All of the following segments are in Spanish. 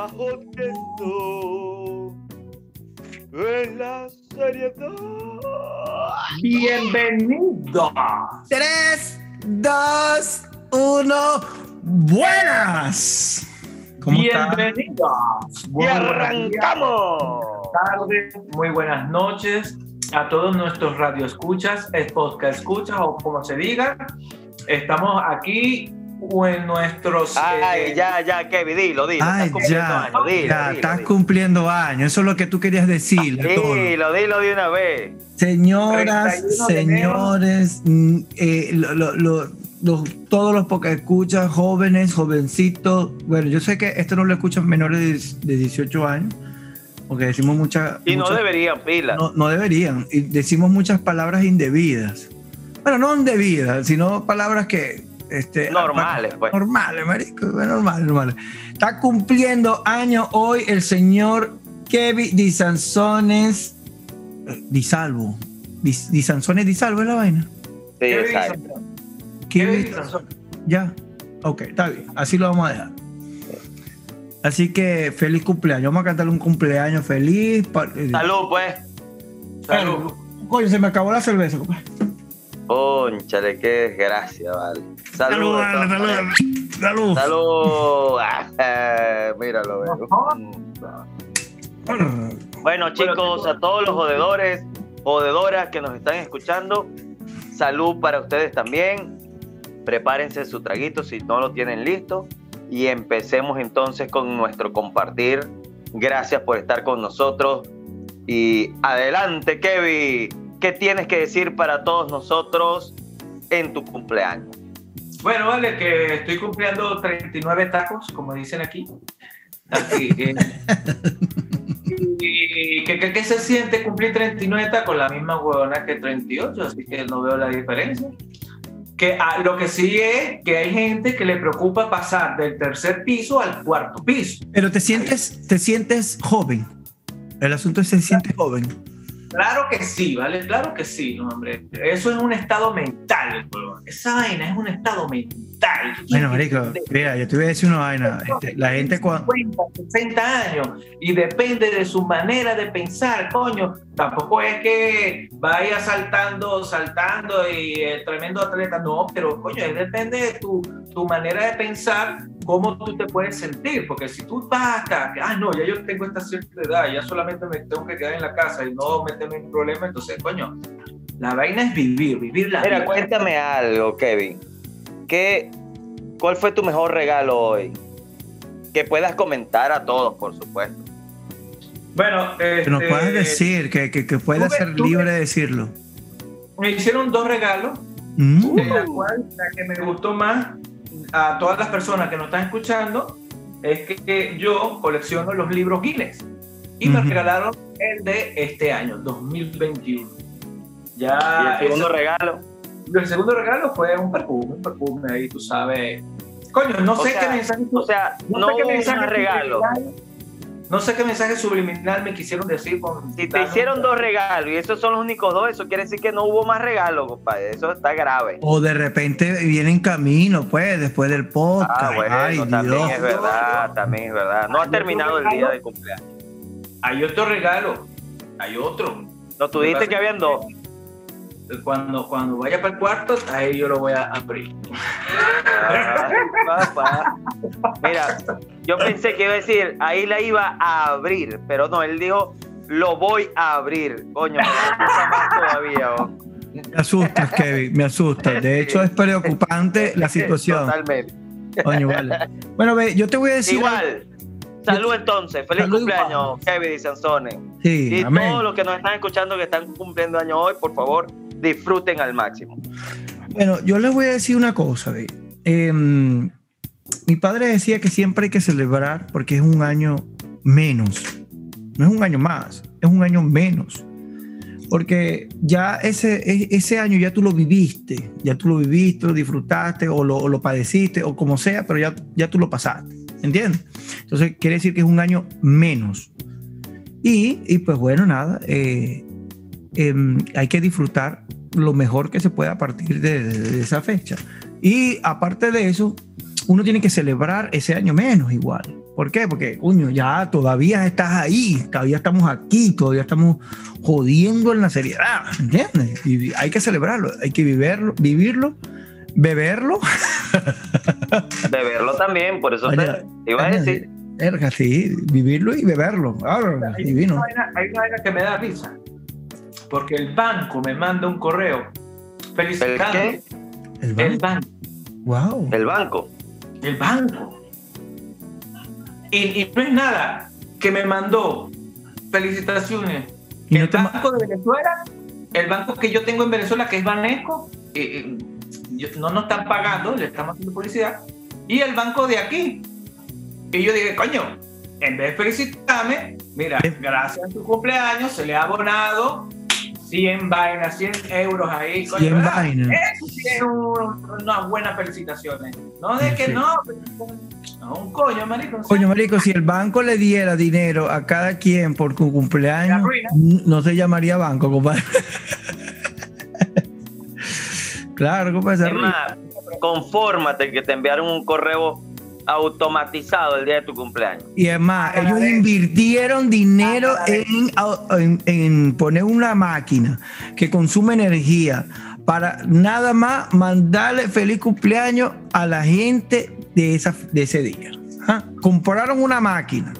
bajo techo en la seriedad. Bienvenidos. Tres, dos, uno. Buenas. ¿Cómo Bienvenidos. Y arrancamos. Buenas tardes, muy buenas noches a todos nuestros radioescuchas, podcast escuchas o como se diga. Estamos aquí en nuestros. Ay, eh, ya, ya, Kevin, dilo, dilo. Ay, estás cumpliendo ya, años, dilo, ya, dilo, estás dilo. cumpliendo años. Eso es lo que tú querías decir. Dilo, dilo de una vez. Señoras, 31 de señores, mm, eh, lo- lo- lo- los- todos los que escuchan, jóvenes, jovencitos. Bueno, yo sé que esto no lo escuchan menores de, de 18 años, porque decimos muchas. Y no muchas- deberían, pila. no, no deberían. Y decimos muchas palabras indebidas. Bueno, no indebidas, sino palabras que. Este, Normales, pues. Normales, marico. Normales, normales. Está cumpliendo años hoy el señor Kevin Di Sanzones. eh, Di Salvo. Di, Di Sanzones Di Salvo es la vaina. Sí, ¿qué exacto. Kevin-. Ya. Ok, está bien. Así lo vamos a dejar. Así que feliz cumpleaños. Vamos a cantarle un cumpleaños feliz. eh, Salud, pues. Salud. Coño, se me acabó la cerveza, compadre. Conchale, qué desgracia, vale. Salud. salud, salud. Salud. Ah, Míralo, veo. Bueno, chicos, a todos los jodedores, jodedoras que nos están escuchando, salud para ustedes también. Prepárense su traguito si no lo tienen listo y empecemos entonces con nuestro compartir. Gracias por estar con nosotros y adelante, Kevin. ¿Qué tienes que decir para todos nosotros en tu cumpleaños? Bueno, vale, que estoy cumpliendo 39 tacos, como dicen aquí. Aquí, eh, y que, que- que se siente cumplir 39 tacos, la misma huevona que 38, así que no veo la diferencia. Que ah, lo que sí es que hay gente que le preocupa pasar del tercer piso al cuarto piso. Pero te sientes, te sientes joven. El asunto es se siente joven. Claro que sí, ¿vale? Claro que sí, no, hombre. Eso es un estado mental. Esa vaina es un estado mental. Bueno, marico, mira, yo te voy a decir una vaina. Este, la gente cuando 50, 60 años y depende de su manera de pensar, coño. Tampoco es que vaya saltando, saltando y el tremendo atleta, no, pero coño, depende de tu, tu manera de pensar, cómo tú te puedes sentir, porque si tú vas hasta, que, ah, no, ya yo tengo esta cierta edad, ya solamente me tengo que quedar en la casa y no meterme en problemas, entonces, coño, la vaina es vivir, vivir la Mira, vida. cuéntame algo, Kevin. ¿Qué, ¿Cuál fue tu mejor regalo hoy? Que puedas comentar a todos, por supuesto. Bueno, que nos este, puedas decir, que, que, que puedas ser libre de decirlo. me hicieron dos regalos. Mm. de la cual la que me gustó más a todas las personas que nos están escuchando es que, que yo colecciono los libros Guinness y me Ujú. regalaron el de este año, 2021. y Ya, el segundo ese- regalo. el segundo regalo fue un perfume, un perfume ahí, tú sabes. Coño, no O sé sea, qué mensaje. O sea, no, sé qué mensaje más regalo. No sé qué mensaje subliminal me quisieron decir con. Si te hicieron dos regalos y esos son los únicos dos, eso quiere decir que no hubo más regalos, compadre. Eso está grave. O de repente viene en camino, pues, después del podcast. Ah, bueno, Ay, también Dios. es verdad, también es verdad. No ha terminado el día de cumpleaños. Hay otro regalo. Hay otro. No, tú dijiste que habían dos. Cuando, cuando vaya para el cuarto, ahí yo lo voy a abrir. Ay, papá. Mira, yo pensé que iba a decir, ahí la iba a abrir, pero no, él dijo, lo voy a abrir. Coño, me asusta más todavía. oh. Me asustas, Kevin, me asustas. De hecho, es preocupante la situación. Totalmente. Coño, vale. Bueno, ve, yo te voy a decir. Igual. Salud entonces, feliz Salud cumpleaños, Kevin y Sansone. Sí, Y amén. todos los que nos están escuchando que están cumpliendo años hoy, por favor, disfruten al máximo. Bueno, yo les voy a decir una cosa. Em, mi padre decía que siempre hay que celebrar porque es un año menos. No es un año más, es un año menos. Porque ya ese, e- ese año ya tú lo viviste, ya tú lo viviste, lo disfrutaste o lo, o lo padeciste o como sea, pero ya, ya tú lo pasaste. ¿Entiendes? Entonces quiere decir que es un año menos. Y, y pues bueno, nada, eh, em, hay que disfrutar lo mejor que se pueda a partir de, de- de esa fecha. Y aparte de eso, uno tiene que celebrar ese año menos igual. ¿Por qué? Porque, coño, ya todavía estás ahí, todavía estamos aquí, todavía estamos jodiendo en la seriedad, ¿entiendes? Y hay que celebrarlo, hay que vivirlo, vivirlo beberlo. beberlo también, por eso te iba a decir. Erga, sí, vivirlo y beberlo. hay, divino. Una vaina, hay una vaina que me da risa, porque el banco me manda un correo felicitando. ¿El qué? El banco. Wow. El banco. El banco. Y, no es nada que me mandó felicitaciones. el Banco de Venezuela, el banco que yo tengo en Venezuela, que es Banesco, no nos están pagando, le estamos haciendo publicidad, y el banco de aquí. Y yo dije, coño, en vez de felicitarme, mira, gracias a tu cumpleaños se le ha abonado 100 vainas, 100 euros ahí. 100 vainas. Eso sí es unas buenas felicitaciones. No de que no, no, un coño, marico. Coño, marico, si el banco le diera dinero a cada quien por su cumpleaños, no se llamaría banco, compadre. claro, compadre. Es más, confórmate que te enviaron un correo automatizado el día de tu cumpleaños. Y es más, ellos invirtieron dinero en, en, poner una máquina que consume energía para nada más mandarle feliz cumpleaños a la gente de, esa, de ese día. Compraron una máquina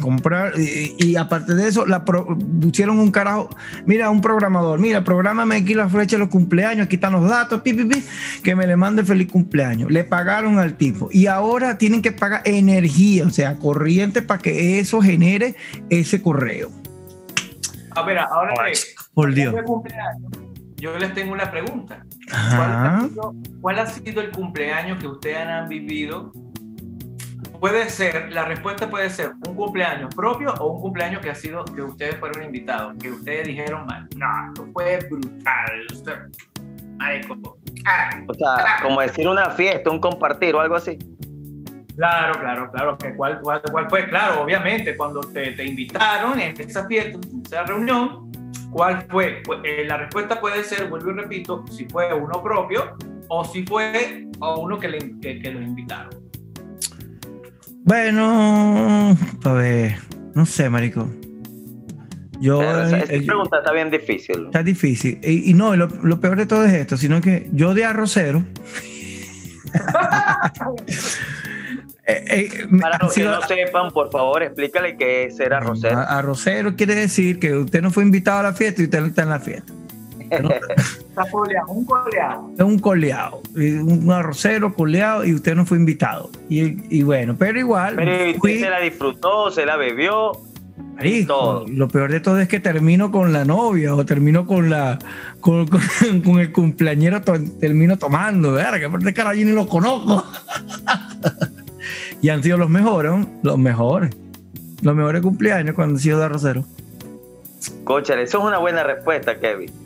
comprar. Y, aparte de eso la pusieron un carajo mira un programador mira prográmame aquí la flecha de los cumpleaños aquí están los datos pi, que me le mande feliz cumpleaños. Le pagaron al tipo. Y ahora tienen que pagar energía o sea corriente para que eso genere ese correo. A ver ahora por Dios. yo les tengo una pregunta. ¿Cuál ha, sido, el cumpleaños que ustedes han vivido puede ser, la respuesta puede ser un cumpleaños propio o un cumpleaños que ha sido que ustedes fueron invitados, que ustedes dijeron, no, esto fue brutal. o sea, como decir una fiesta, un compartir o algo así. Claro, claro, claro. Que cuál, cuál, fue? Claro, obviamente, cuando te, te, invitaron en esa fiesta, en esa reunión, ¿cuál fue? Pues, eh, la respuesta puede ser, vuelvo y repito, si fue uno propio o si fue a uno que, le, que, que los invitaron. Bueno, a ver, no sé, marico. Yo, esa, eh, pregunta está bien difícil. Está difícil. Y, no, lo, peor de todo es esto, sino que yo de arrocero. Eh, eh, Para los que no sepan, por favor, explícale qué es ser arrocero. Arrocero quiere decir que usted no fue invitado a la fiesta y usted no está en la fiesta. Está coleado, un coleado. Es un coleado, un arrocero coleado y usted no fue invitado. Y, bueno, pero igual. Pero se la disfrutó, se la bebió. todo. Lo peor de todo es que termino con la novia o termino con la con, el cumpleañero, termino tomando, verga, porque cara ni lo conozco. y han sido los mejores, los mejores. Los mejores cumpleaños cuando han sido de arrocero. Cóchale, eso es una buena respuesta, Kevin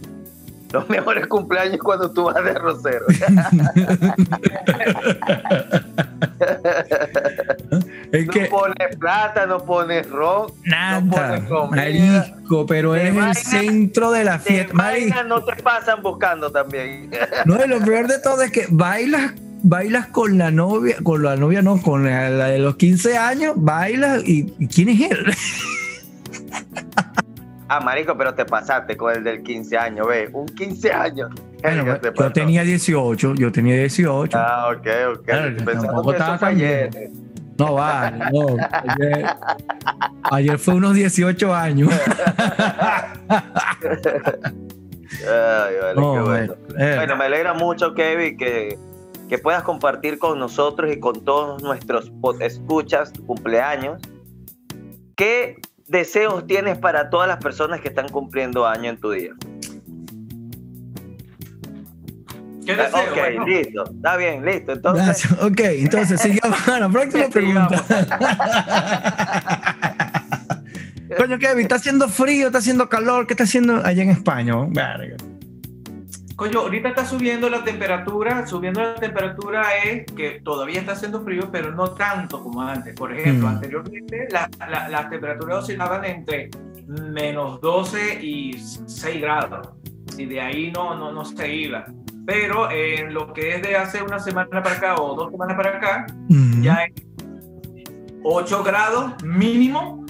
los mejores cumpleaños cuando tú vas de rosero. no pones plata, no pones rock, nada, no marisco, pero es el centro de la fiesta. no te pasan buscando también. no, y lo peor de todo es que bailas bailas con la novia, con la novia no, con la, de los 15 años, bailas y ¿quién es él? Ah, marico, pero te pasaste con el del 15 años, ve, un 15 años. Bueno, yo tenía 18, yo tenía 18. Ah, ok, ok. Que eso fue ayer. No, vale, no. Ayer, fue unos 18 años. Ay, vale, qué bueno. Eh. Bueno, me alegra mucho, Kevin, que, que puedas compartir con nosotros y con todos nuestros escuchas tu cumpleaños. Que deseos tienes para todas las personas que están cumpliendo año en tu día? ¿Qué deseo? Ok, listo. Está bien, listo. Entonces. Ok, entonces sigamos a la próxima pregunta. Coño, Kevin, está haciendo frío, está haciendo calor, ¿qué está haciendo allá en España? Verga. Coño, ahorita está subiendo la temperatura, subiendo la temperatura es que todavía está haciendo frío, pero no tanto como antes. Por ejemplo, mm. anteriormente las temperaturas oscilaban entre menos 12 y 6 grados, y de ahí no, no, no se iba. pero en lo que es de hace una semana para acá o dos semanas para acá, Ujú. ya es 8 grados mínimo,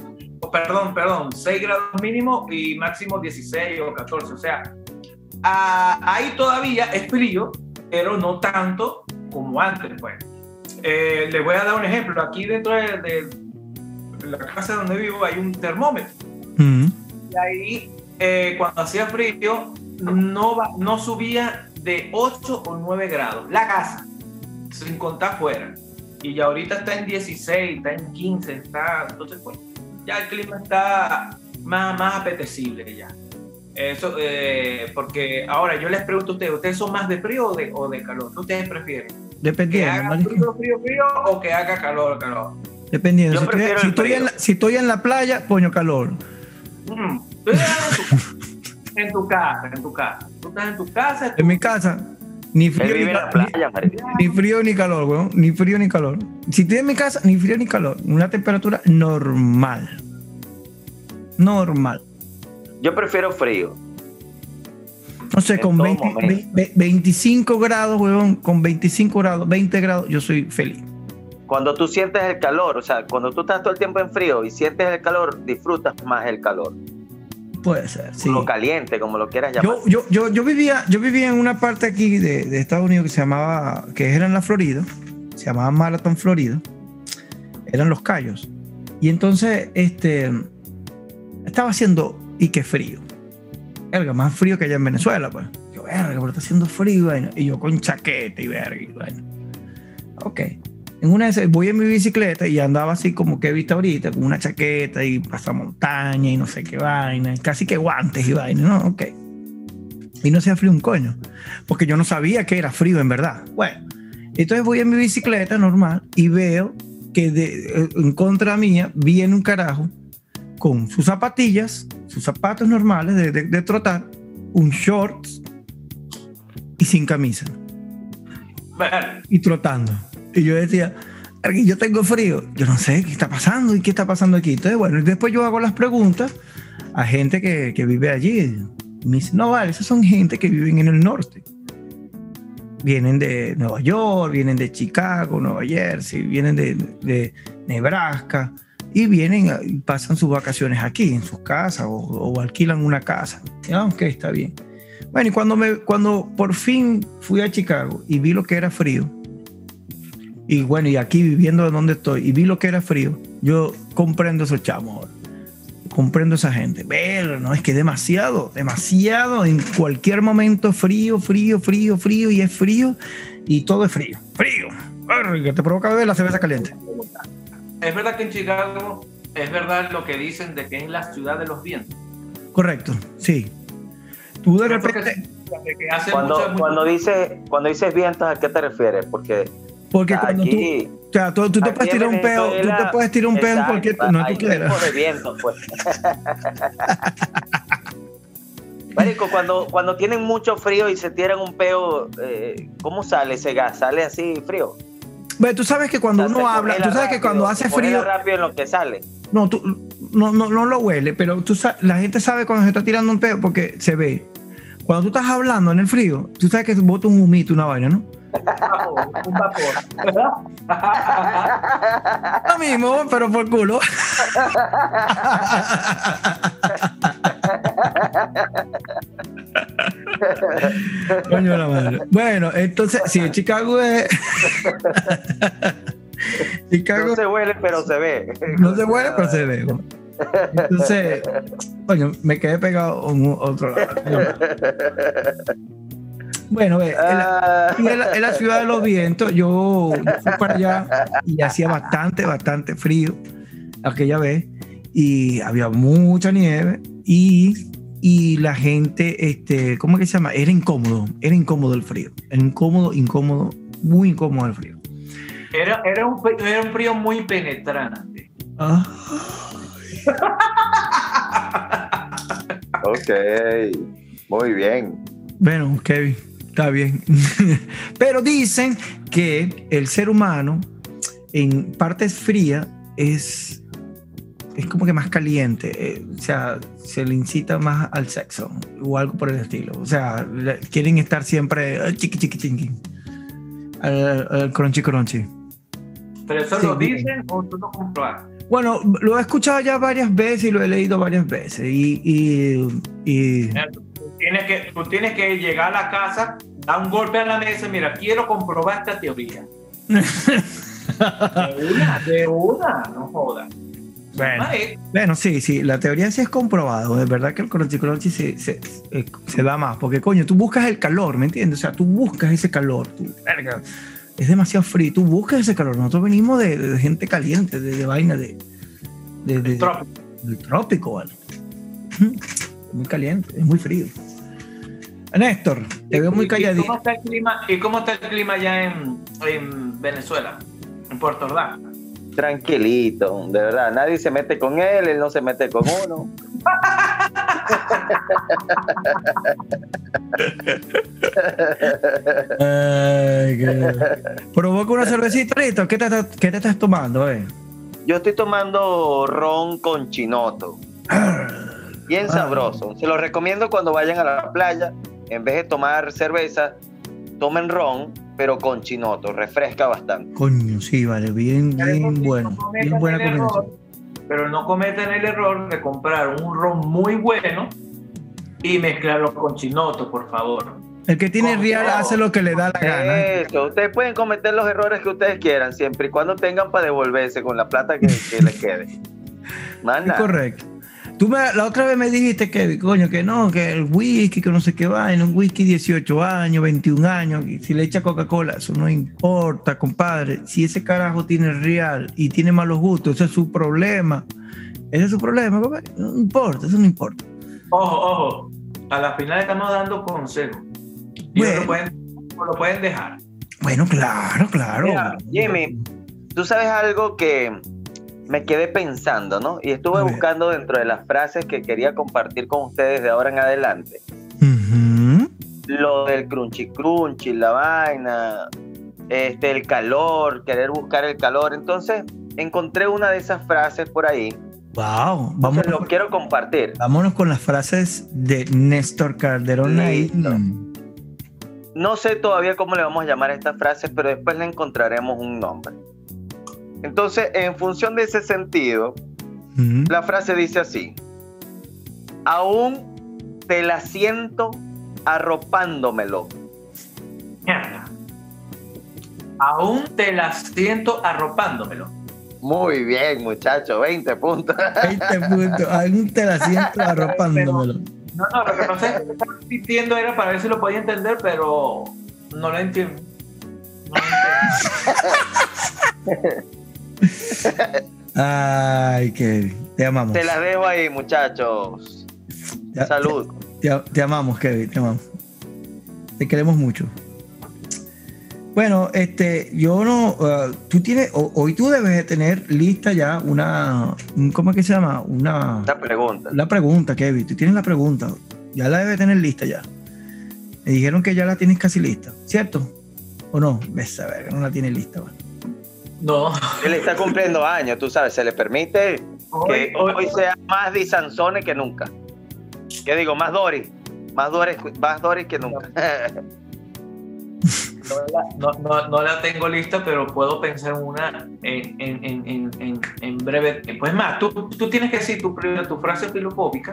perdón, perdón, 6 grados mínimo y máximo 16 o 14. O sea, a- ahí todavía es frío, pero no tanto como antes, pues. Eh, les voy a dar un ejemplo. Aquí dentro de, de la casa donde vivo hay un termómetro. Ujú. Y ahí, eh, cuando hacía frío, no, no subía de 8 o 9 grados. La casa, sin contar fuera. Y ya ahorita está en 16, está en 15, está. Entonces, pues, ya el clima está más, más apetecible ya. Eso, eh, porque ahora yo les pregunto a ustedes, ¿ustedes son más de frío o de, o de calor? ¿Qué ustedes prefieren? ¿Que Dependiendo, haga frío, frío, frío o que haga calor, calor? Dependiendo. Yo Si estoy, si estoy en la, si estoy en la playa, coño calor. Mm, tú estás en tu casa, en tu casa. Tú estás en tu casa, En mi casa, ni frío la playa, ni- ni frío ni calor, weón. Ni frío ni calor. Si estoy en mi casa, ni frío ni calor. Una temperatura normal. Normal. Yo prefiero frío. No sé, En con todo 20 momento. ve- 25 grados, weón, con 25 grados, 20 grados, yo soy feliz. Cuando tú sientes el calor, o sea, cuando tú estás todo el tiempo en frío y sientes el calor, disfrutas más el calor. Puede ser, sí. Lo caliente, como lo quieras llamar. Yo, yo, yo, yo, vivía, yo vivía en una parte aquí de, de Estados Unidos que se llamaba, que era en la Florida, se llamaba Marathon, Florida. Eran los Cayos. Y entonces, este, estaba haciendo y que frío. Verga, más frío que allá en Venezuela, pues. Yo, verga, pero está haciendo frío vaina. Y yo con chaqueta y verga y vaina. Ok. En una de esas, voy en mi bicicleta y andaba así como que he visto ahorita, con una chaqueta y pasamontaña y no sé qué vaina, casi que guantes y vaina, ¿no? Ok. Y no hacía frío un coño, porque yo no sabía que era frío en verdad. Bueno, entonces voy en mi bicicleta normal y veo que de- en contra mía viene un carajo con sus zapatillas, sus zapatos normales de, de- de trotar, un shorts y sin camisa Ver, y trotando. Y yo decía, "Verga, yo tengo frío. Yo no sé qué está pasando y qué está pasando aquí. Entonces, bueno, y después yo hago las preguntas a gente que, que vive allí. Y me dice, no, vale, esas son gente que viven en el norte. Vienen de Nueva York, vienen de Chicago, Nueva Jersey, vienen de, de Nebraska y vienen a- y pasan sus vacaciones aquí, en sus casas o, alquilan una casa. Ah, ok, está bien. Bueno, y cuando, me, cuando por fin fui a Chicago y vi lo que era frío, y bueno, y aquí viviendo de donde estoy, y vi lo que era frío, yo comprendo esos chamos. Comprendo esa gente. Pero no, es que demasiado, demasiado. En cualquier momento frío, frío, frío, frío, y es frío, y todo es frío. Frío. Que te provoca beber la cerveza caliente. Es verdad que en Chicago es verdad lo que dicen de que es la ciudad de los vientos. Correcto, sí. Tú de repente, hace Cuando, mucho- mucho- cuando, dices, cuando dices vientos, ¿a qué te refieres? Porque porque cuando tú, aquí, o sea, tú, tú te puedes tirar un peo, tú te puedes tirar un peo en cualquier, no hay tú quieras. de vientos, pues. Marico, cuando, cuando tienen mucho frío y se tiran un peo, eh, ¿cómo sale ese gas? ¿Sale así frío? Bueno, tú sabes que cuando uno habla, tú sabes que rápido, cuando se hace frío, rápido en lo que sale. No, tú, no, no, no lo huele, pero tú la gente sabe cuando se está tirando un peo porque se ve. Cuando tú estás hablando en el frío, tú sabes que bota un humito, una vaina, ¿no? un vapor, un vapor. Lo mismo, pero por culo. Coño de la madre. Bueno, entonces, sí, Chicago es. Chicago No se huele, pero se ve. no se huele, pero se ve. Entonces, coño, me quedé pegado en un- otro lado. Bueno, ve, en la, Ah, en la- en la ciudad de los vientos, yo, yo fui para allá y hacía bastante, bastante frío aquella vez y había mucha nieve y, y la gente, este, ¿cómo es que se llama? Era incómodo, era incómodo el frío, era incómodo, incómodo, muy incómodo el frío. Era, era, un, era un frío muy penetrante. Ah, ok, muy bien. bueno, Kevin, está bien. Pero dicen que el ser humano en partes frías es, es como que más caliente, eh, o sea, se le incita más al sexo o algo por el estilo. O sea, quieren estar siempre eh, chiqui chiqui chiqui, crunchy crunchy. Pero eso Sí, lo bien. dicen o tú lo compras. Bueno, lo he escuchado ya varias veces y lo he leído varias veces. Y, y, y- Tú tienes, que, tú tienes que llegar a la casa, dar un golpe a la mesa, mira, quiero comprobar esta teoría. De una, de una, no jodas. Bueno, bueno, sí, sí, la teoría sí es comprobado. Es verdad que el crunchy se, se, eh, se da más. Porque, coño, tú buscas el calor, ¿me entiendes? O sea, tú buscas ese calor. tú, verga, es demasiado frío. Tú buscas ese calor. Nosotros venimos de, de gente caliente, de, de vaina de, de- de- trópico. del trópico, ¿vale? Es muy caliente, es muy frío. Néstor, te veo muy ¿Y- y calladito. ¿Cómo está el clima, ¿Y cómo está el clima allá en, en Venezuela? En Puerto Ordaz. Tranquilito, de verdad. Nadie se mete con él, él no se mete con uno. Ay, qué- Provoca una cervecita, listo. ¿Qué te, qué te estás tomando, eh? Yo estoy tomando ron con chinoto. Bien Ah. sabroso. Se lo recomiendo cuando vayan a la playa. En vez de tomar cerveza, tomen ron, pero con chinoto. Refresca bastante. Coño, sí, vale, bien, bien bueno. no cometan Bien buena error, combinación. Pero no cometen el error de comprar un ron muy bueno y mezclarlo con chinoto, por favor. El que tiene Con real todo. hace lo que le da la gana. Eso, ustedes pueden cometer los errores que ustedes quieran, siempre y cuando tengan para devolverse con la plata que, que les quede. Nada. correcto. Tú me- la otra vez me dijiste que, coño, que no, que el whisky, que no sé qué vaina, un whisky 18 años, 21 años, y si le echa Coca-Cola, eso no importa, compadre. Si ese carajo tiene real y tiene malos gustos, ese es su problema. Ese es su problema, compadre. No importa, eso no importa. Ojo, ojo. A la final estamos dando consejos. Y Bueno. lo, pueden, lo pueden dejar. Bueno, claro, claro. Mira, Jimmy, tú sabes algo que me quedé pensando, ¿no? Y estuve buscando dentro de las frases que quería compartir con ustedes de ahora en adelante. Lo del crunchy crunchy, la vaina, este, el calor, querer buscar el calor. Entonces, encontré una de esas frases por ahí. Wow, vámonos, lo quiero compartir. vámonos con las frases de Néstor Calderón ahí. Listo. No sé todavía cómo le vamos a llamar a estas frases, pero después le encontraremos un nombre. Entonces, en función de ese sentido, la frase dice así: Aún te la siento arropándomelo. Mierda. Aún te la siento arropándomelo. Muy bien, muchacho, 20 puntos. 20 puntos. Aún te la siento arropándomelo. No, no, lo que pasa es que lo estaba sintiendo era para ver si lo podía entender, pero no lo entiendo. No lo entiendo. Ay, Kevin. Te amamos. Te las dejo ahí, muchachos. Te- Salud. Te, te amamos, Kevin. Te amamos. Te queremos mucho. Bueno, este, yo no, uh, tú tienes, hoy tú debes de tener lista ya una, un- ¿cómo es que se llama? Una, Esta pregunta. la pregunta, Kevin. Tú tienes la pregunta. Ya la debes tener lista ya. Me dijeron que ya la tienes casi lista, ¿cierto? ¿O no? Ves a ver, que no la tienes lista. bueno. No. Él está cumpliendo años, tú sabes, se le permite que Hoy, sea más Disansone que nunca. ¿Qué digo? Más Doris. Más Doris, más Doris que nunca. no, la, no, no- no la tengo lista, pero puedo pensar en una en, en, en, en, en- en breve. Pues más, tú, tú tienes que decir tu, tu frase filofóbica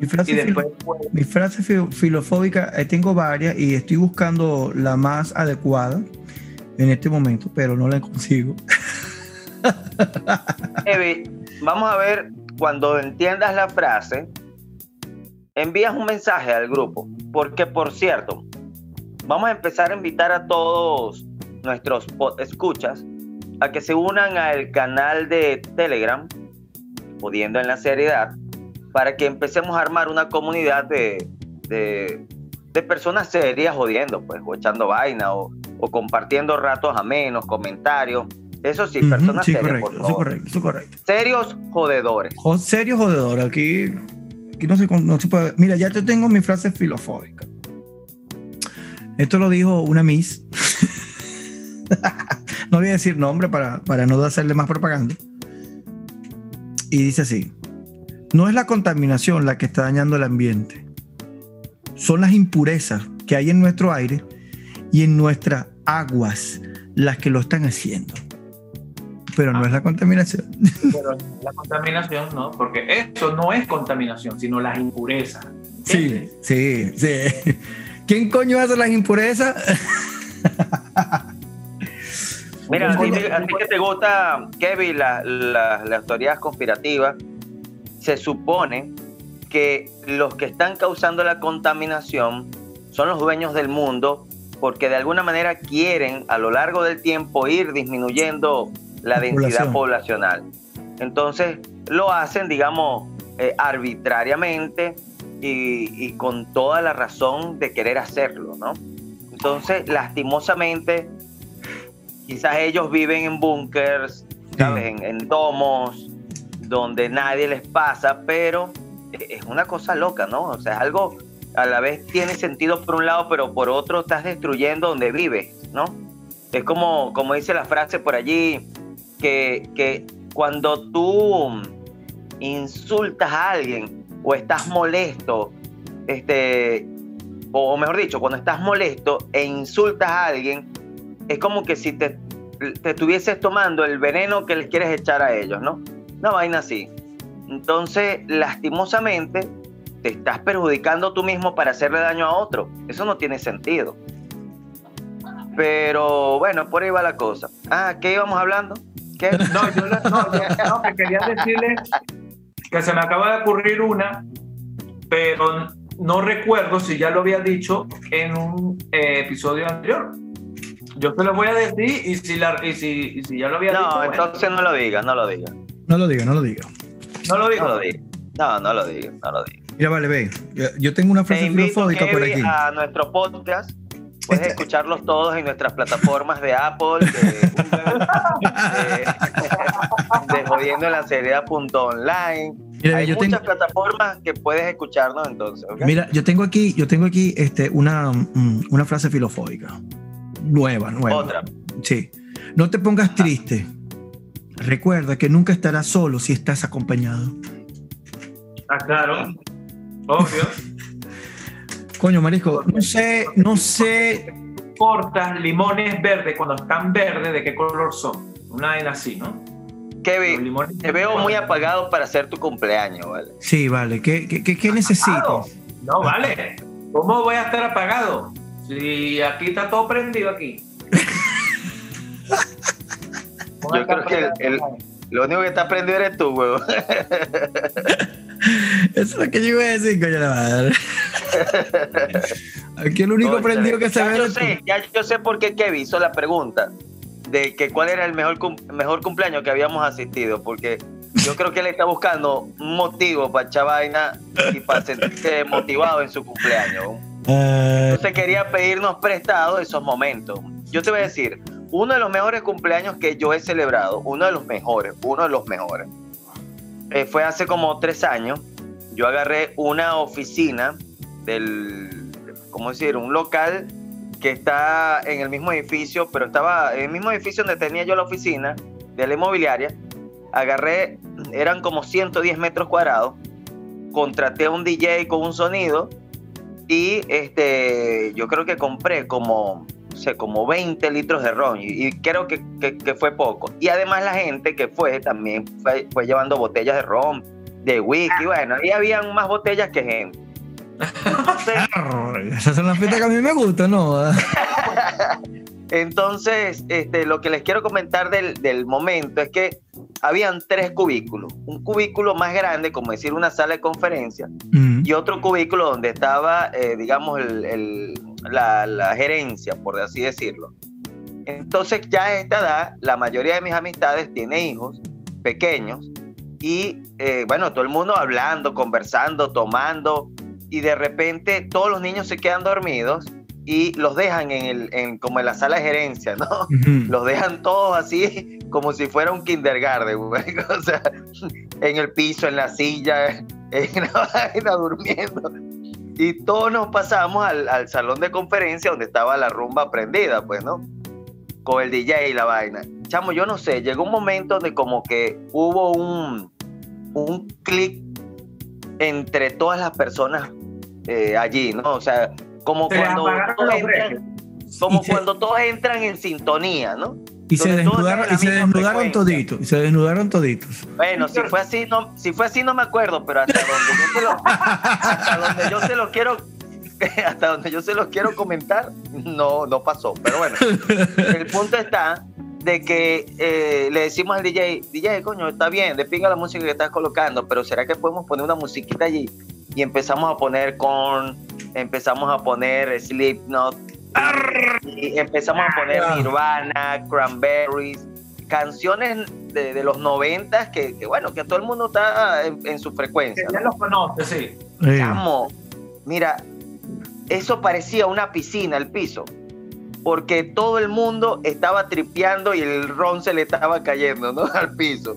Mi frase y después Mi frase fi- filofóbica, eh, tengo varias y estoy buscando la más adecuada en este momento, pero no la consigo. Evi, vamos a ver, cuando entiendas la frase, envías un mensaje al grupo. Porque, por cierto, vamos a empezar a invitar a todos nuestros escuchas a que se unan al canal de Telegram, pudiendo en la seriedad, para que empecemos a armar una comunidad de, de, de personas serias jodiendo, pues, o echando vaina, o, o compartiendo ratos amenos, comentarios. Eso sí, personas sí, serias, correcto, por eso favor. correcto, eso correcto. Serios jodedores. Jo- serio jodedor, aquí, aquí no, se, no se puede. Mira, ya te tengo mi frase filofóbica. Esto lo dijo una Miss. no voy a decir nombre para, para no hacerle más propaganda. y dice así, no es la contaminación la que está dañando el ambiente, son las impurezas que hay en nuestro aire y en nuestras aguas las que lo están haciendo. Pero no es la contaminación. Pero la contaminación no, porque eso no es contaminación, sino las impurezas. Sí, sí, sí. ¿Quién coño hace las impurezas? Mira, a ti, que te gusta, Kevin, las teorías conspirativas, se supone que los que están causando la contaminación son los dueños del mundo porque de alguna manera quieren a lo largo del tiempo ir disminuyendo la densidad poblacional. Entonces lo hacen, digamos, eh, arbitrariamente y, con toda la razón de querer hacerlo, ¿no? Entonces, lastimosamente, quizás ellos viven en búnkers, ¿sabes? En, en domos, donde nadie les pasa, pero es una cosa loca, ¿no? O sea, es algo a la vez tiene sentido por un lado, pero por otro estás destruyendo donde vives, ¿no? Es como, como dice la frase por allí, que, cuando tú insultas a alguien o estás molesto, este, o mejor dicho, cuando estás molesto e insultas a alguien, es como que si te, te estuvieses tomando el veneno que les quieres echar a ellos, ¿no? Una vaina así. Entonces, lastimosamente, te estás perjudicando tú mismo para hacerle daño a otro. Eso no tiene sentido. Pero bueno, por ahí va la cosa. Ah, ¿qué íbamos hablando? No, yo no, que quería decirle que se me acaba de ocurrir una, pero no recuerdo si ya lo había dicho en un eh, episodio anterior. Yo te lo voy a decir y si, la, y si, si ya lo había dicho. No, entonces no lo digas, no lo digas. No lo diga, no lo diga. No lo digo. No lo diga. No, no lo digas, no lo digas. Mira, vale, ve. Yo tengo una frase filosófica por aquí. A nuestro podcast Puedes este- escucharlos todos en nuestras plataformas de Apple, de Google, de, la seriedad.online. Hay muchas plataformas que puedes escucharnos entonces. Mira, yo tengo aquí, yo tengo aquí este, una, mm, una frase filofóbica. Nueva, nueva. Otra. Sí. No te pongas triste. Recuerda que nunca estarás solo si estás acompañado. Ah, claro. Obvio. Coño, Marisco, no sé, no sé. Cortas limones verdes, cuando están verdes, ¿de qué color son? Una vaina así, ¿no? Kevin, te veo muy apagado para hacer tu cumpleaños, ¿vale? Sí, vale. ¿Qué, qué, qué necesito? No, vale. ¿Cómo voy a estar apagado? Si aquí está todo prendido aquí. Yo creo que el, lo único que está prendido eres tú, huevo. Eso es lo que yo iba a decir, coño la madre. Aquí el único prendido que se ve. Yo sé, ya yo sé por qué Kevin hizo la pregunta de que cuál era el mejor, mejor cumpleaños que habíamos asistido, porque yo creo que él está buscando un motivo para echar vaina y para sentirse motivado en su cumpleaños. Entonces quería pedirnos prestado esos momentos. Yo te voy a decir, uno de los mejores cumpleaños que yo he celebrado, uno de los mejores, uno de los mejores, eh, fue hace como tres años. Yo agarré una oficina del, ¿cómo decir? Un local que está en el mismo edificio, pero estaba en el mismo edificio donde tenía yo la oficina de la inmobiliaria. Agarré, eran como 110 metros cuadrados, contraté a un DJ con un sonido y este, yo creo que compré como, sé, como 20 litros de ron y, creo que, que, fue poco. Y además la gente que fue también fue, fue llevando botellas de ron, de whisky, bueno, y habían más botellas que gente. Esas son las fiestas que a mí me gustan, ¿no? Entonces, este, lo que les quiero comentar del, momento es que habían tres cubículos. Un cubículo más grande, como decir una sala de conferencia, mm. y otro cubículo donde estaba, eh, digamos, la, la, gerencia, por así decirlo. Entonces, ya a esta edad, la mayoría de mis amistades tiene hijos pequeños y, eh, bueno, todo el mundo hablando, conversando, tomando, y de repente todos los niños se quedan dormidos y los dejan en el, en, como en la sala de gerencia, ¿no? Los dejan todos así como si fuera un kindergarten, güey. O sea, en el piso, en la silla, en la vaina durmiendo. Y todos nos pasamos al, al, salón de conferencia donde estaba la rumba prendida, pues, ¿no? Con el DJ y la vaina. Chamo, yo no sé, llegó un momento donde como que hubo un, un clic entre todas las personas eh, allí, ¿no? O sea, como Se cuando todos entran, como se- cuando todos entran en sintonía, ¿no? Y se desnudaron, y se desnudaron toditos. Y se desnudaron toditos. Bueno, si fue así, no, si fue así no me acuerdo, pero hasta donde yo se lo, hasta donde yo se lo quiero, hasta donde yo se los quiero comentar, no, no pasó. Pero bueno, el punto está de que eh, le decimos al DJ, DJ, coño, está bien, de pinga la música que estás colocando, pero ¿será que podemos poner una musiquita allí? Y empezamos a poner con, empezamos a poner Slipknot, y empezamos a poner Ah. Nirvana, Cranberries, canciones de, de los noventas que, que, bueno, que todo el mundo está en, en su frecuencia. Ya ¿no? los conoce, sí. Sí. Chamo, mira, eso parecía una piscina el piso, porque todo el mundo estaba tripeando y el ron se le estaba cayendo, ¿no? Al piso.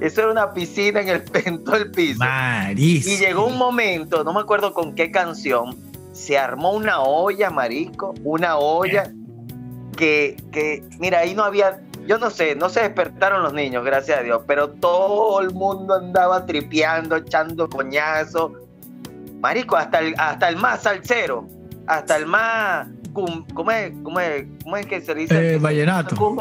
Eso era una piscina en, el, en todo el piso. Marísimo. Y llegó un momento, no me acuerdo con qué canción, se armó una olla, marico, una olla que, que, mira, ahí no había, yo no sé, no se despertaron los niños, gracias a Dios, pero todo el mundo andaba tripeando, echando coñazo. Marico, hasta el, hasta el más salsero, hasta el más, cum- ¿cómo es, cómo es, cómo es que se dice? Eh, vallenato.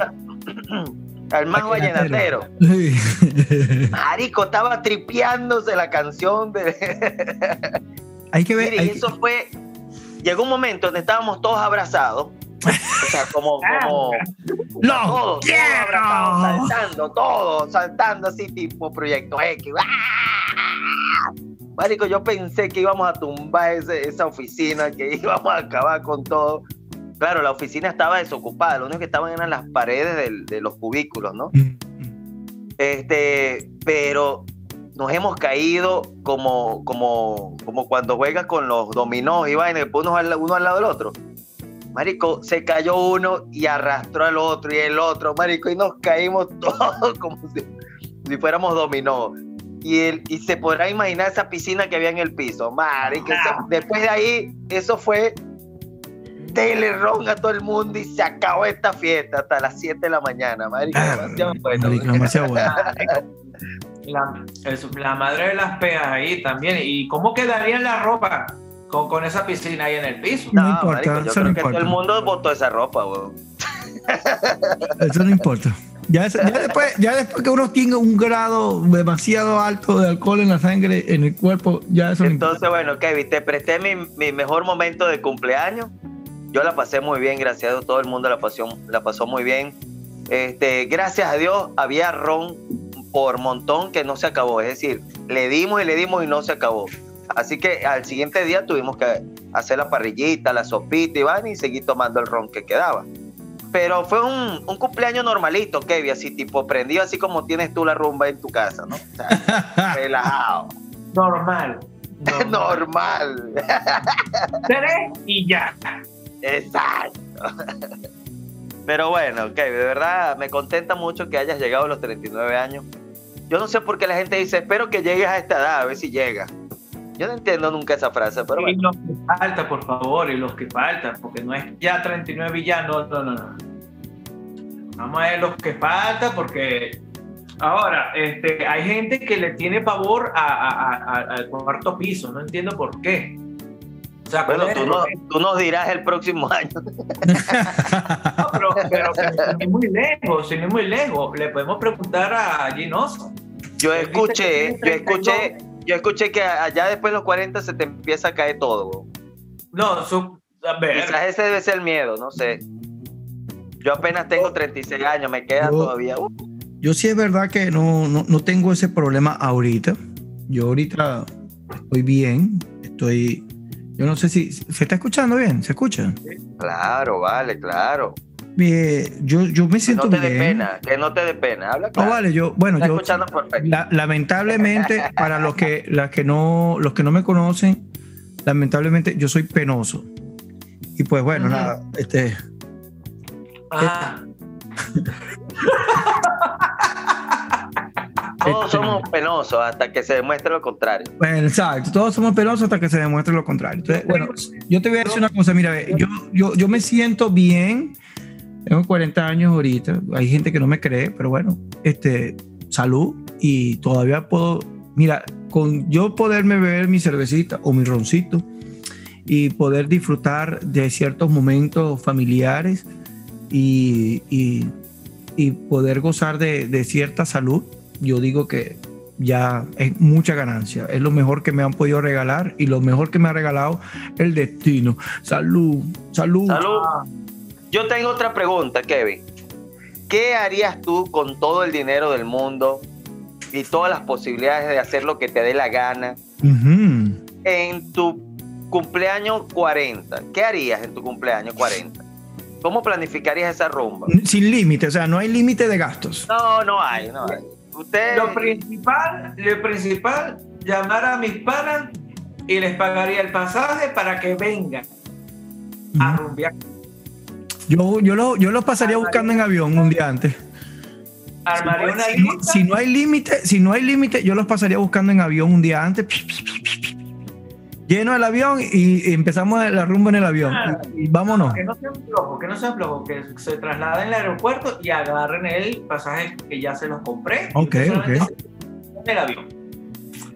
Al más Vallenatero. Sí. Marico, estaba tripeándose la canción de, hay que ver. Mire, hay y que- eso fue. Llegó un momento donde estábamos todos abrazados. O sea, como. como ¡Lo todos, abrazados, saltando, todos, saltando así, tipo Proyecto X. ¡Ah! Marico, yo pensé que íbamos a tumbar ese- esa oficina, que íbamos a acabar con todo. Claro, la oficina estaba desocupada, lo único que estaban eran las paredes del- de los cubículos, ¿no? Este, pero nos hemos caído como, como, como cuando juegas con los dominós y vainas, uno al, uno al lado del otro. Marico, se cayó uno y arrastró al otro y el otro, marico, y nos caímos todos como si, si fuéramos dominó. Y, el, y se podrá imaginar esa piscina que había en el piso, marico. eso- después de ahí, eso fue dele ron a todo el mundo y se acabó esta fiesta hasta las 7 de la mañana, marico. Ah, demasiado bueno. marico, demasiado bueno. La, madre de las peas ahí también. ¿Y cómo quedaría la ropa con, con esa piscina ahí en el piso? No No, importa, yo eso creo no que todo el importa. mundo botó esa ropa, weón. Eso no importa. Ya, es- ya después, ya después que uno tenga un grado demasiado alto de alcohol en la sangre, en el cuerpo, ya eso. Entonces, bueno, Kevin, te presté mi, mi mejor momento de cumpleaños. Yo la pasé muy bien, gracias a Dios, todo el mundo la pasó, la pasó muy bien. Este, gracias a Dios, había ron por montón que no se acabó. Es decir, le dimos y le dimos y no se acabó. Así que al siguiente día tuvimos que hacer la parrillita, la sopita y van y seguir tomando el ron que quedaba. Pero fue un, un cumpleaños normalito, Kevin, así tipo prendido, así como tienes tú la rumba en tu casa, ¿no? O sea, relajado. Normal. Normal. Tres y ya. Exacto. Pero bueno, ok, de verdad me contenta mucho que hayas llegado a los 39 años. Yo no sé por qué la gente dice, espero que llegues a esta edad, a ver si llega. Yo no entiendo nunca esa frase, pero Y bueno. los que faltan, por favor, y los que faltan, porque no es ya 39 y ya, no, no, no, no. Vamos a ver los que faltan, porque ahora, este, hay gente que le tiene pavor a- a- a- al cuarto piso, no entiendo por qué. O sea, Bueno, ¿cuál es tú, no- tú nos dirás el próximo año. No, pero, pero muy lejos, sin ir muy lejos, le podemos preguntar a Ginoso. Yo escuché, yo escuché, yo escuché que allá después de los 40 se te empieza a caer todo. No, su, a ver, Quizás ese debe ser el miedo, no sé. Yo apenas tengo 36 años, me queda Yo- todavía. uh, Yo sí es verdad que no, no, no tengo ese problema ahorita. Yo ahorita estoy bien, estoy... Yo no sé si se está escuchando bien, ¿se escucha? Claro, vale, claro. Yo, yo me Que siento no te dé bien. pena, que no te dé pena. Habla No claro. vale, yo, bueno, Está yo escuchando perfecto. la- lamentablemente para los que, las que no, los que no me conocen, lamentablemente yo soy penoso. Y pues bueno, nada, este, ah, Todos Este- somos penosos hasta que se demuestre lo contrario. Bueno, exacto, todos somos penosos hasta que se demuestre lo contrario. Entonces, bueno, yo te voy a decir una cosa, mira, ve, yo, yo, yo me siento bien, tengo 40 años ahorita, hay gente que no me cree, pero bueno, este, salud y todavía puedo Mira, con yo poderme beber mi cervecita o mi roncito y poder disfrutar de ciertos momentos familiares y, y- poder gozar de, de cierta salud, yo digo que ya es mucha ganancia. Es lo mejor que me han podido regalar y lo mejor que me ha regalado el destino. Salud, salud. Salud. Yo tengo otra pregunta, Kevin. ¿Qué harías tú con todo el dinero del mundo y todas las posibilidades de hacer lo que te dé la gana en tu cumpleaños 40? ¿Qué harías en tu cumpleaños 40? ¿Cómo planificarías esa rumba? Sin límite, o sea, no hay límite de gastos. No, no hay, no hay. Usted, Lo principal, lo principal, llamar a mis panas y les pagaría el pasaje para que vengan a rumbear. Yo, yo, lo, yo los pasaría buscando en avión un día antes. Armaría una Si no, lista. si no hay límite, si no hay límite, yo los pasaría buscando en avión un día antes. Lleno el avión y, empezamos la rumba en el avión. Y, y vámonos. Que no sean flojos, que no sean flojos, que se trasladen al aeropuerto y agarren el pasaje que ya se los compré. Ok, ok. el avión.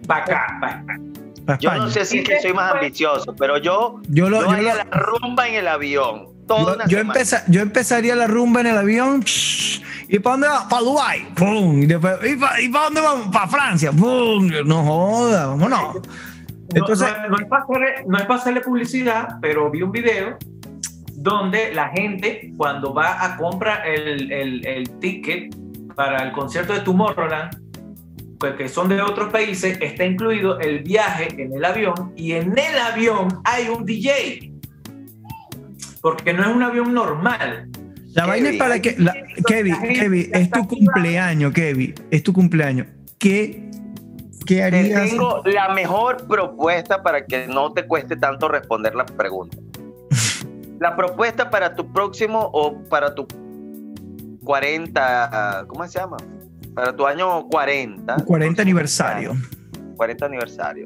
Para acá, para acá. yo no sé si es que soy más ambicioso, pero yo, Yo, lo- yo yo haría lo- la rumba en el avión. Toda yo- yo empeza- yo empezaría la rumba en el avión. ¿Y para dónde va? Para Dubái. ¡Pum! Y, después, ¿y para dónde vamos? Para Francia. ¡Pum! No joda, vámonos. No- Entonces- no, no es para hacerle, no es para hacerle publicidad, pero vi un video donde la gente cuando va a comprar el, el, el ticket para el concierto de Tomorrowland, pues que son de otros países, está incluido el viaje en el avión y en el avión hay un DJ. Porque no es un avión normal. La vaina es para que. la- Kevin, Kevin, es tu cumpleaños, Kevin. Es tu cumpleaños. ¿Qué, qué Te harías? tengo la mejor propuesta para que no te cueste tanto responder las preguntas. La propuesta para tu próximo o para tu 40, ¿cómo se llama? Para tu año 40. 40 aniversario. 40 aniversario.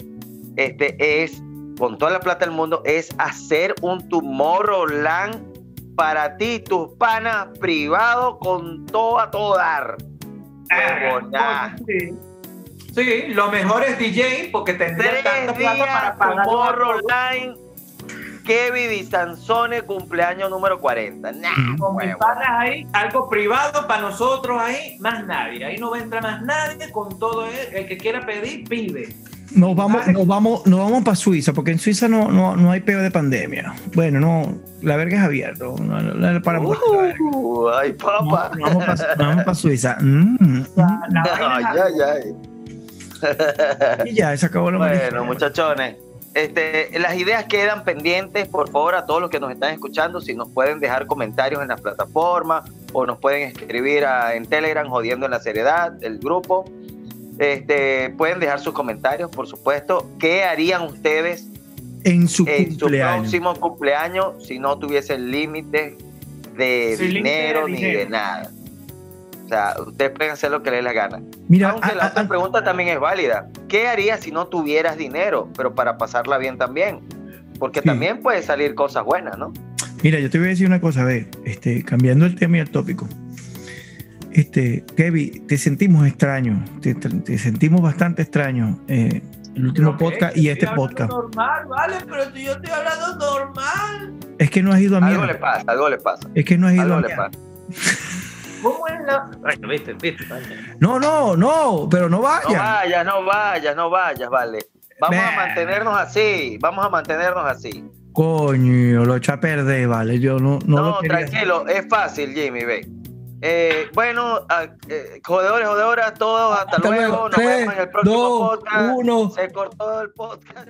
Este es, con toda la plata del mundo, es hacer un Tomorrowland para ti, tus panas privado con todo a todo dar. Sí. Sí, lo mejor es DJ porque tendría Tres tanta plata para pagar Tomorrowland. Kevin y Sansone, cumpleaños número 40. Nah, con mis panas ahí, algo privado para nosotros ahí, más nadie. Ahí no va a entrar más nadie con todo el, el que quiera pedir, pide. Nos vamos, nos vamos, nos vamos para Suiza, porque en Suiza no, no, no hay peo de pandemia. Bueno, no, la verga es abierto. No, no, no paramos la verga. Uh, ay, papá. No, nos vamos para Suiza. Mm, mm. La Ay, ay, ay. Y ya, se acabó la Bueno, muchachones, este, las ideas quedan pendientes. Por favor, a todos los que nos están escuchando, si nos pueden dejar comentarios en las plataformas o nos pueden escribir a- en Telegram, jodiendo en la seriedad, el grupo. Este, pueden dejar sus comentarios, por supuesto. ¿Qué harían ustedes En su en su cumpleaños. próximo cumpleaños si no tuviesen límite de Sin dinero de ni de dinero. nada? O sea, ustedes pueden hacer lo que les dé la gana. Mira, Aunque a- la a- otra a- pregunta también es válida. ¿Qué harías si no tuvieras dinero, pero para pasarla bien también? Porque Sí. también puede salir cosas buenas, ¿no? Mira, yo te voy a decir una cosa, a ver, este, cambiando el tema y el tópico. Este, Kevin, te sentimos extraño, te, sentimos bastante extraño eh, el último podcast y este podcast. Normal, vale, pero si yo estoy hablando normal. Es que no has ido a Algo le mierda. pasa, algo le pasa. Es que no has ido Algo a le mierda. pasa. ¿Cómo es la.? Bueno, viste, viste. No, no, no, pero no No vaya. vayas, no vayas, no vayas, vale. Vamos a mantenernos así, vamos a mantenernos así. Coño, lo echa a perder, vale. Yo no, no, No, lo tranquilo, es fácil, Jimmy, ve. Eh, bueno, eh, jodedores, jodedoras, todos, hasta, Hasta luego. luego. Nos vemos en el próximo podcast. Se cortó el podcast.